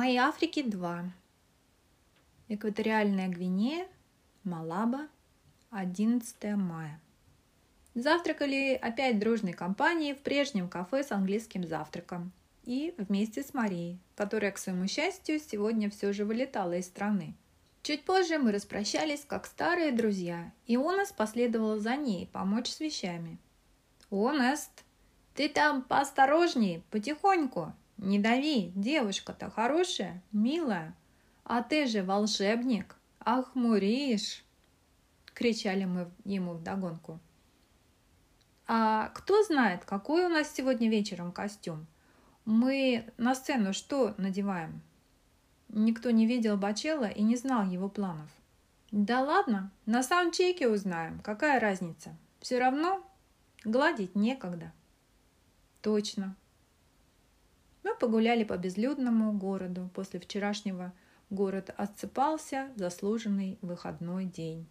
Мои Африки 2. Экваториальная Гвинея, Малаба, 11 мая. Завтракали опять дружной компанией в прежнем кафе с английским завтраком. И вместе с Марией, которая, к своему счастью, сегодня все же вылетала из страны. Чуть позже мы распрощались, как старые друзья, и Онас последовал за ней помочь с вещами. «Онест, ты там поосторожней, потихоньку, не дави, девушка-то хорошая, милая, а ты же волшебник, ах, муриш!» кричали мы ему вдогонку. «А кто знает, какой у нас сегодня вечером костюм? Мы на сцену что надеваем?» Никто не видел Бачелла и не знал его планов. «Да ладно, на саундчеке узнаем, какая разница. Все равно гладить некогда». «Точно». Мы погуляли по безлюдному городу. После вчерашнего город отсыпался в заслуженный выходной день.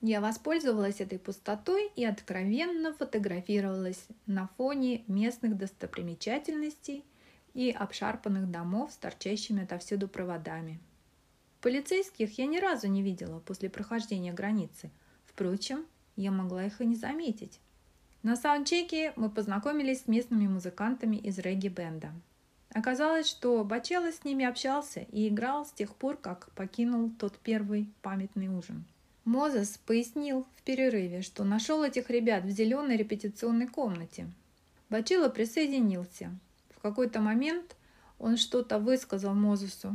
Я воспользовалась этой пустотой и откровенно фотографировалась на фоне местных достопримечательностей – и обшарпанных домов с торчащими отовсюду проводами. Полицейских я ни разу не видела после прохождения границы. Впрочем, я могла их и не заметить. На саундчеке мы познакомились с местными музыкантами из регги-бенда. Оказалось, что Бачелло с ними общался и играл с тех пор, как покинул тот первый памятный ужин. Мозес пояснил в перерыве, что нашел этих ребят в зеленой репетиционной комнате. Бачелло присоединился, в какой-то момент он что-то высказал Мозесу,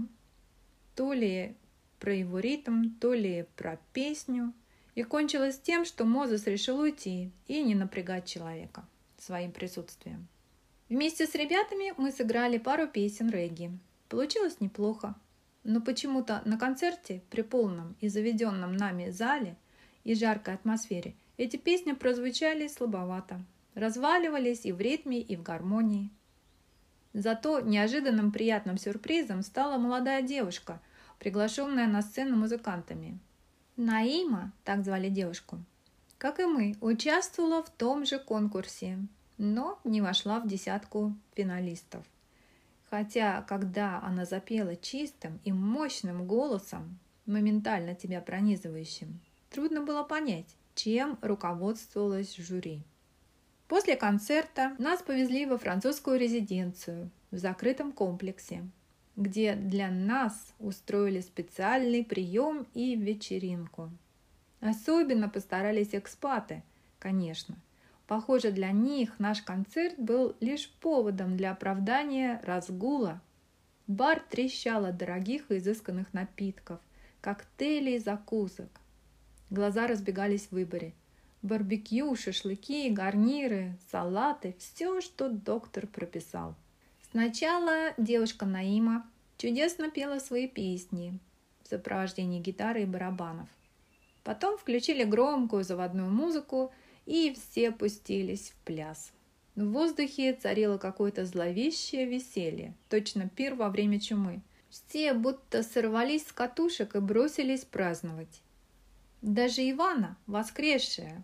то ли про его ритм, то ли про песню, и кончилось тем, что Мозес решил уйти и не напрягать человека своим присутствием. Вместе с ребятами мы сыграли пару песен регги. Получилось неплохо, но почему-то на концерте при полном и заведенном нами зале и жаркой атмосфере эти песни прозвучали слабовато, разваливались и в ритме, и в гармонии – Зато неожиданным приятным сюрпризом стала молодая девушка, приглашенная на сцену музыкантами. Наима, так звали девушку, как и мы, участвовала в том же конкурсе, но не вошла в десятку финалистов. Хотя, когда она запела чистым и мощным голосом, моментально тебя пронизывающим, трудно было понять, чем руководствовалось жюри. После концерта нас повезли во французскую резиденцию в закрытом комплексе, где для нас устроили специальный прием и вечеринку. Особенно постарались экспаты, конечно. Похоже, для них наш концерт был лишь поводом для оправдания разгула. Бар трещал от дорогих и изысканных напитков, коктейлей и закусок. Глаза разбегались в выборе – барбекю, шашлыки, гарниры, салаты, все, что доктор прописал. Сначала девушка Наима чудесно пела свои песни в сопровождении гитары и барабанов. Потом включили громкую заводную музыку, и все пустились в пляс. В воздухе царило какое-то зловещее веселье, точно пир во время чумы. Все будто сорвались с катушек и бросились праздновать. Даже Ивана, воскресшая,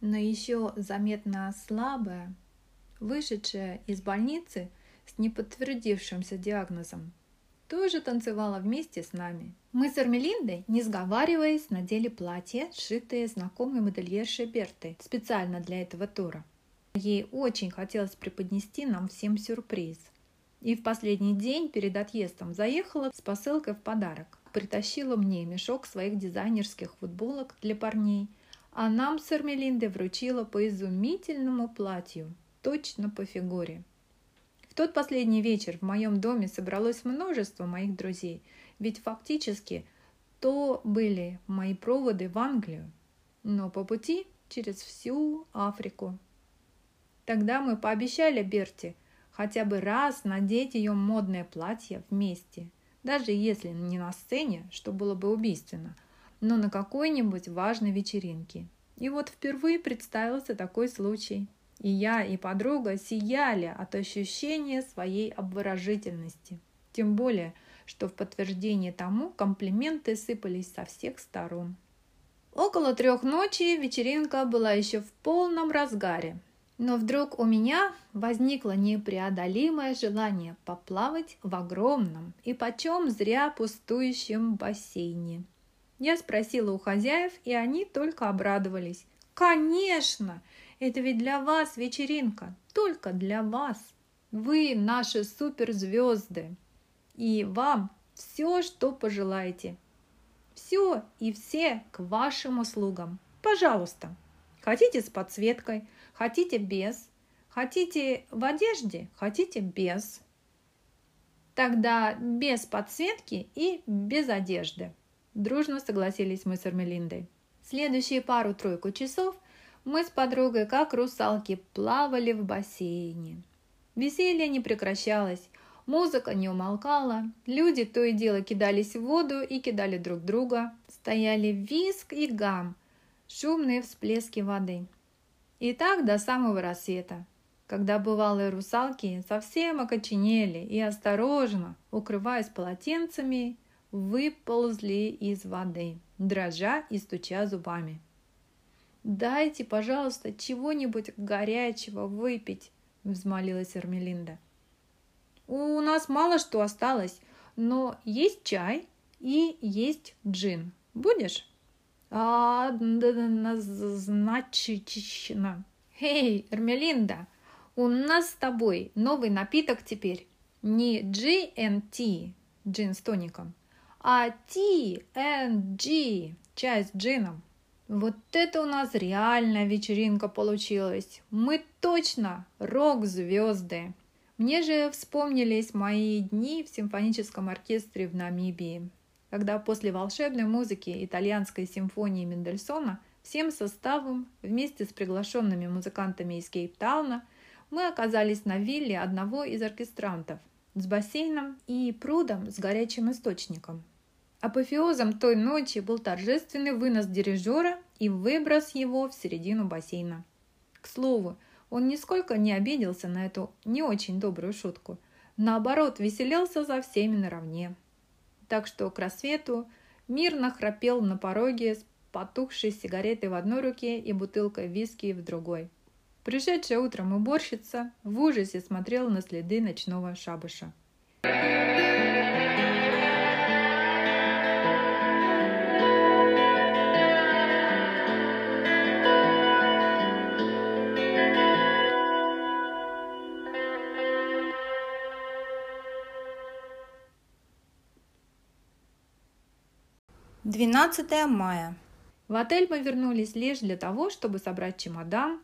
но еще заметно слабая, вышедшая из больницы с неподтвердившимся диагнозом, тоже танцевала вместе с нами. Мы с Эрмелиндой, не сговариваясь, надели платье, сшитое знакомой модельершей Бертой специально для этого тура. Ей очень хотелось преподнести нам всем сюрприз. И в последний день перед отъездом заехала с посылкой в подарок. Притащила мне мешок своих дизайнерских футболок для парней – а нам с Эрмелиндой вручила по изумительному платью, точно по фигуре. Тот последний вечер в моем доме собралось множество моих друзей, ведь фактически то были мои проводы в Англию, но по пути через всю Африку. Тогда мы пообещали Берти хотя бы раз надеть ее модное платье вместе, даже если не на сцене, что было бы убийственно – но на какой-нибудь важной вечеринке. И вот впервые представился такой случай. И я, и подруга сияли от ощущения своей обворожительности. Тем более, что в подтверждение тому комплименты сыпались со всех сторон. Около трех ночи вечеринка была еще в полном разгаре. Но вдруг у меня возникло непреодолимое желание поплавать в огромном и почем зря пустующем бассейне. Я спросила у хозяев, и они только обрадовались. «Конечно! Это ведь для вас вечеринка, только для вас! Вы наши суперзвезды, и вам все, что пожелаете. Все и все к вашим услугам. Пожалуйста!» Хотите с подсветкой, хотите без. Хотите в одежде, хотите без. Тогда без подсветки и без одежды. Дружно согласились мы с Эрмелиндой. Следующие пару-тройку часов мы с подругой, как русалки, плавали в бассейне. Веселье не прекращалось, музыка не умолкала, люди то и дело кидались в воду и кидали друг друга, стояли виск и гам – шумные всплески воды. И так до самого рассвета, когда бывалые русалки совсем окоченели и осторожно, укрываясь полотенцами, выползли из воды, дрожа и стуча зубами. «Дайте, пожалуйста, чего-нибудь горячего выпить», – взмолилась Эрмелинда. «У нас мало что осталось, но есть чай и есть джин. Будешь?» Однозначно. Эй, Эрмелинда, у нас с тобой новый напиток теперь. Не GNT, джин с тоником, а TNG, чай с джином. Вот это у нас реальная вечеринка получилась. Мы точно рок-звезды. Мне же вспомнились мои дни в симфоническом оркестре в Намибии когда после волшебной музыки итальянской симфонии Мендельсона всем составом вместе с приглашенными музыкантами из Кейптауна мы оказались на вилле одного из оркестрантов с бассейном и прудом с горячим источником. Апофеозом той ночи был торжественный вынос дирижера и выброс его в середину бассейна. К слову, он нисколько не обиделся на эту не очень добрую шутку. Наоборот, веселился за всеми наравне так что к рассвету мирно храпел на пороге с потухшей сигаретой в одной руке и бутылкой виски в другой. Пришедшая утром уборщица в ужасе смотрела на следы ночного шабаша. Двенадцатое мая. В отель мы вернулись лишь для того, чтобы собрать чемодан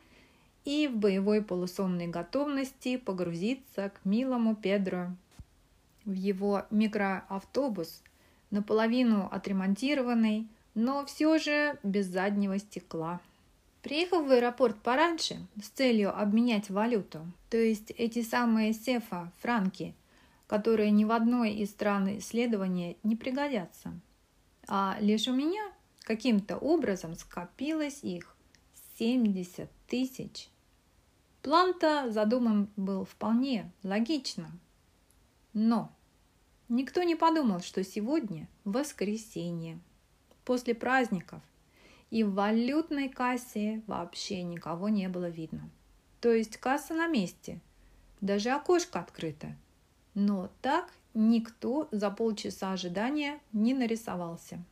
и в боевой полусонной готовности погрузиться к милому Педро в его микроавтобус, наполовину отремонтированный, но все же без заднего стекла. Приехав в аэропорт пораньше с целью обменять валюту, то есть эти самые сефа, франки, которые ни в одной из стран исследования не пригодятся – а лишь у меня каким-то образом скопилось их 70 тысяч. План-то задуман был вполне логично. Но никто не подумал, что сегодня воскресенье, после праздников, и в валютной кассе вообще никого не было видно. То есть касса на месте, даже окошко открыто. Но так никто за полчаса ожидания не нарисовался.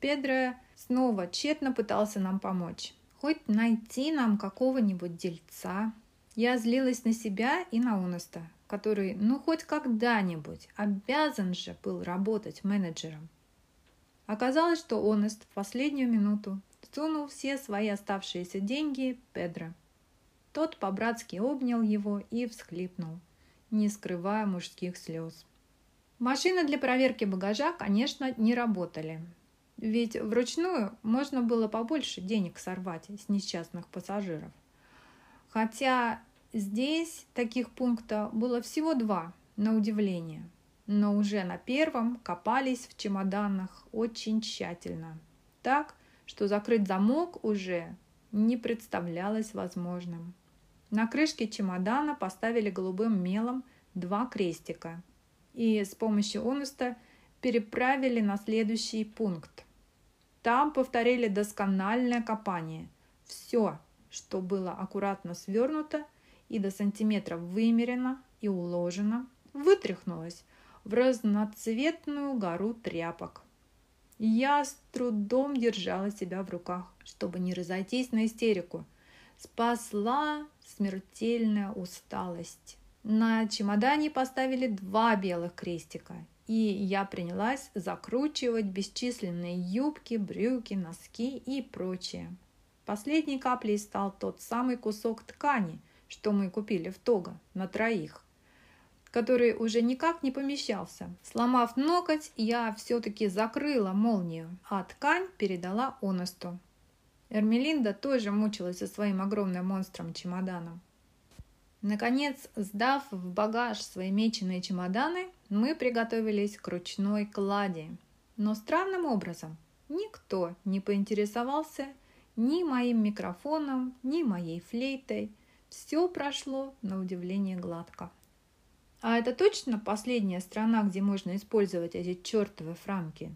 Педро снова тщетно пытался нам помочь. Хоть найти нам какого-нибудь дельца. Я злилась на себя и на Уноста, который, ну хоть когда-нибудь, обязан же был работать менеджером. Оказалось, что Онест в последнюю минуту сунул все свои оставшиеся деньги Педро. Тот по-братски обнял его и всхлипнул не скрывая мужских слез. Машины для проверки багажа, конечно, не работали. Ведь вручную можно было побольше денег сорвать с несчастных пассажиров. Хотя здесь таких пунктов было всего два, на удивление. Но уже на первом копались в чемоданах очень тщательно. Так, что закрыть замок уже не представлялось возможным. На крышке чемодана поставили голубым мелом два крестика и с помощью онуста переправили на следующий пункт. Там повторили доскональное копание. Все, что было аккуратно свернуто и до сантиметра вымерено и уложено, вытряхнулось в разноцветную гору тряпок. Я с трудом держала себя в руках, чтобы не разойтись на истерику. Спасла смертельная усталость. На чемодане поставили два белых крестика, и я принялась закручивать бесчисленные юбки, брюки, носки и прочее. Последней каплей стал тот самый кусок ткани, что мы купили в Того на троих, который уже никак не помещался. Сломав ноготь, я все-таки закрыла молнию, а ткань передала Онесту. Эрмелинда тоже мучилась со своим огромным монстром-чемоданом. Наконец, сдав в багаж свои меченые чемоданы, мы приготовились к ручной клади. Но странным образом никто не поинтересовался ни моим микрофоном, ни моей флейтой. Все прошло на удивление гладко. А это точно последняя страна, где можно использовать эти чертовы франки?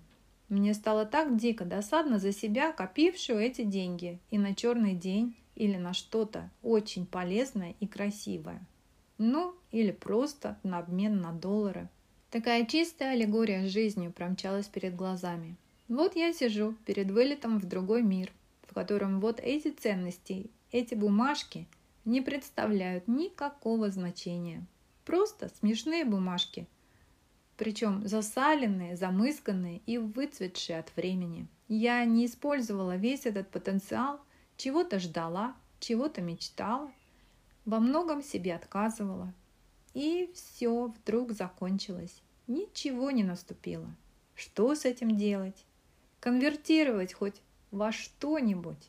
Мне стало так дико досадно за себя, копившую эти деньги, и на черный день, или на что-то очень полезное и красивое. Ну, или просто на обмен на доллары. Такая чистая аллегория с жизнью промчалась перед глазами. Вот я сижу перед вылетом в другой мир, в котором вот эти ценности, эти бумажки не представляют никакого значения. Просто смешные бумажки – причем засаленные, замысканные и выцветшие от времени. Я не использовала весь этот потенциал, чего-то ждала, чего-то мечтала, во многом себе отказывала. И все вдруг закончилось. Ничего не наступило. Что с этим делать? Конвертировать хоть во что-нибудь?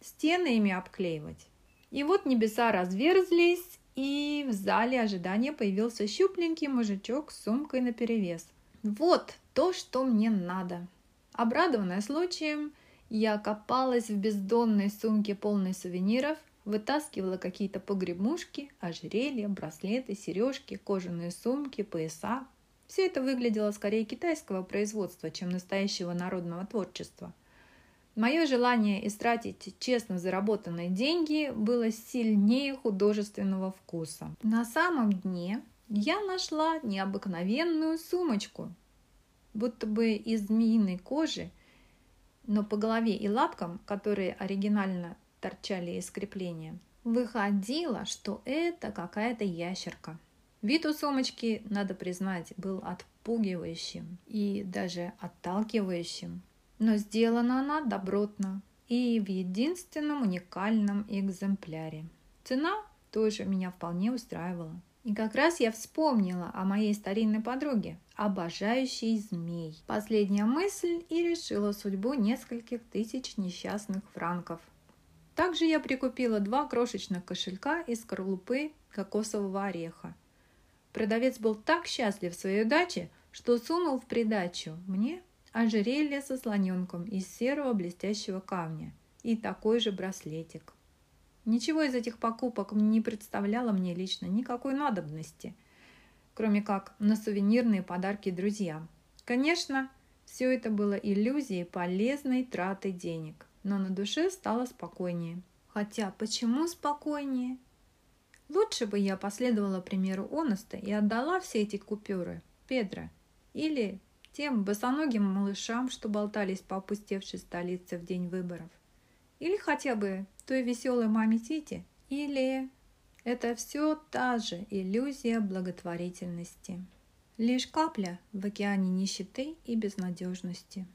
Стены ими обклеивать? И вот небеса разверзлись, и в зале ожидания появился щупленький мужичок с сумкой наперевес. Вот то, что мне надо. Обрадованная случаем, я копалась в бездонной сумке полной сувениров, вытаскивала какие-то погребмушки, ожерелья, браслеты, сережки, кожаные сумки, пояса. Все это выглядело скорее китайского производства, чем настоящего народного творчества – Мое желание истратить честно заработанные деньги было сильнее художественного вкуса. На самом дне я нашла необыкновенную сумочку, будто бы из змеиной кожи, но по голове и лапкам, которые оригинально торчали из крепления, выходило, что это какая-то ящерка. Вид у сумочки, надо признать, был отпугивающим и даже отталкивающим но сделана она добротно и в единственном уникальном экземпляре. Цена тоже меня вполне устраивала. И как раз я вспомнила о моей старинной подруге, обожающей змей. Последняя мысль и решила судьбу нескольких тысяч несчастных франков. Также я прикупила два крошечных кошелька из скорлупы кокосового ореха. Продавец был так счастлив в своей удаче, что сунул в придачу мне ожерелье со слоненком из серого блестящего камня и такой же браслетик. Ничего из этих покупок не представляло мне лично никакой надобности, кроме как на сувенирные подарки друзьям. Конечно, все это было иллюзией полезной траты денег, но на душе стало спокойнее. Хотя почему спокойнее? Лучше бы я последовала примеру Оноста и отдала все эти купюры Педро или тем босоногим малышам, что болтались по опустевшей столице в день выборов. Или хотя бы той веселой маме Тити, или это все та же иллюзия благотворительности. Лишь капля в океане нищеты и безнадежности.